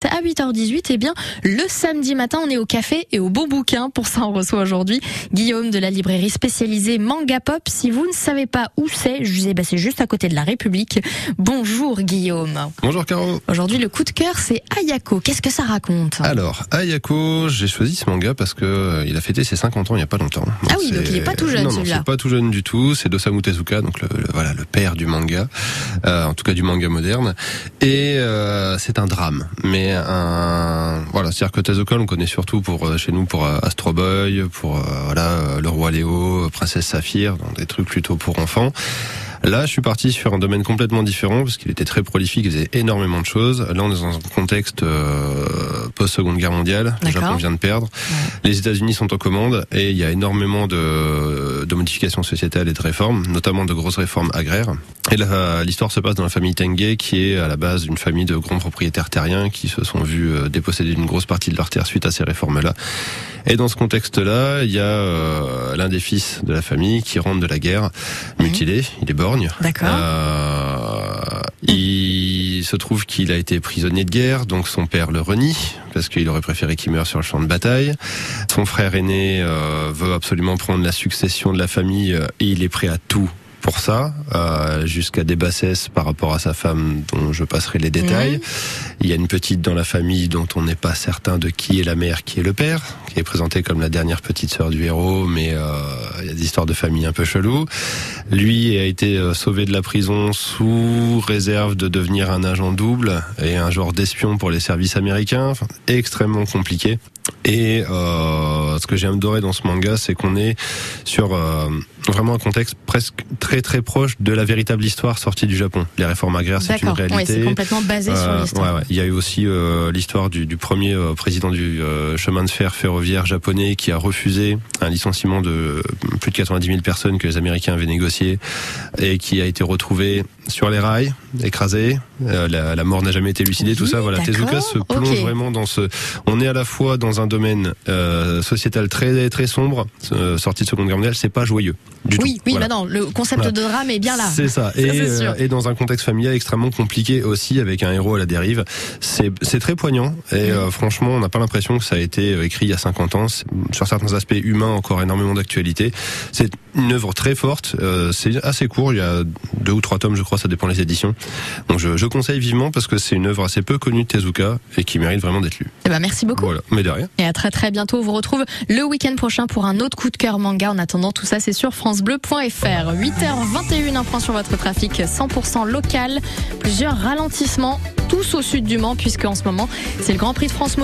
to À 8h18, eh bien, le samedi matin, on est au café et au bon bouquin. Pour ça, on reçoit aujourd'hui Guillaume de la librairie spécialisée Manga Pop. Si vous ne savez pas où c'est, je disais, bah, c'est juste à côté de la République. Bonjour Guillaume. Bonjour Caro. Aujourd'hui, le coup de cœur, c'est Ayako. Qu'est-ce que ça raconte Alors, Ayako, j'ai choisi ce manga parce que euh, il a fêté ses 50 ans il n'y a pas longtemps. ah oui, donc il est pas tout jeune non, non, celui-là. c'est pas tout jeune du tout. C'est d'Osamu Tezuka, donc le, le- voilà le père du manga, euh, en tout cas du manga moderne. Et euh, c'est un drame, mais voilà, c'est-à-dire que on connaît surtout pour euh, chez nous pour euh, Astro Boy, pour euh, voilà le roi Léo, Princesse Saphir, dans des trucs plutôt pour enfants. Là, je suis parti sur un domaine complètement différent parce qu'il était très prolifique, il faisait énormément de choses. Là, on est dans un contexte euh, post-seconde guerre mondiale. Le. Japon vient de perdre. Les États-Unis sont aux commandes et il y a énormément de, de modifications sociétales et de réformes, notamment de grosses réformes agraires. Et l'histoire se passe dans la famille Tengue, qui est à la base d'une famille de grands propriétaires terriens qui se sont vus euh, déposséder d'une grosse partie de leur terre suite à ces réformes-là. Et dans ce contexte-là, il y a euh, l'un des fils de la famille qui rentre de la guerre, mutilé, il est borgne. D'accord. Euh, il se trouve qu'il a été prisonnier de guerre, donc son père le renie parce qu'il aurait préféré qu'il meure sur le champ de bataille. Son frère aîné euh, veut absolument prendre la succession de la famille et il est prêt à tout pour ça, euh, jusqu'à des bassesses par rapport à sa femme dont je passerai les détails. Il y a une petite dans la famille dont on n'est pas certain de qui est la mère, qui est le père, qui est présentée comme la dernière petite sœur du héros, mais euh, il y a des histoires de famille un peu cheloues. Lui a été euh, sauvé de la prison sous réserve de devenir un agent double et un genre d'espion pour les services américains. Enfin, extrêmement compliqué. Et euh, ce que j'ai adoré dans ce manga, c'est qu'on est sur euh, vraiment un contexte presque très très proche de la véritable histoire sortie du Japon. Les réformes agraires, c'est une réalité. c'est complètement basé sur Euh, l'histoire. ouais, ouais. Il y a eu aussi euh, l'histoire du, du premier euh, président du euh, chemin de fer ferroviaire japonais qui a refusé un licenciement de plus de 90 000 personnes que les Américains avaient négocié et qui a été retrouvé sur les rails, écrasé. Euh, la, la mort n'a jamais été élucidée, Oui, tout ça. Voilà, Tezuka se plonge vraiment dans ce. On est à la fois dans un domaine euh, sociétal très très sombre, euh, sorti de Seconde Guerre mondiale. C'est pas joyeux du Oui, tout. oui, Voilà. bah non, le concept Voilà. de drame est bien là. C'est ça. Et, euh, et dans un contexte familial extrêmement compliqué aussi, avec un héros à la dérive. C'est très poignant. Et euh, franchement, on n'a pas l'impression que ça a été écrit il y a 50 ans. Sur certains aspects humains, encore énormément d'actualité. C'est une œuvre très forte. Euh, c'est assez court. Il y a deux ou trois tomes, je crois. Ça dépend des éditions. Donc je, je conseille vivement parce que c'est une œuvre assez peu connue de Tezuka et qui mérite vraiment d'être lue. Eh ben, merci beaucoup. Voilà. Mais de rien. Et à très très bientôt. On vous retrouve le week-end prochain pour un autre coup de cœur manga. En attendant, tout ça, c'est sur FranceBleu.fr. 8h21, un point sur votre trafic 100% local. Plusieurs ralentissements, tous au sud du Mans, puisque en ce moment, c'est le Grand Prix de France.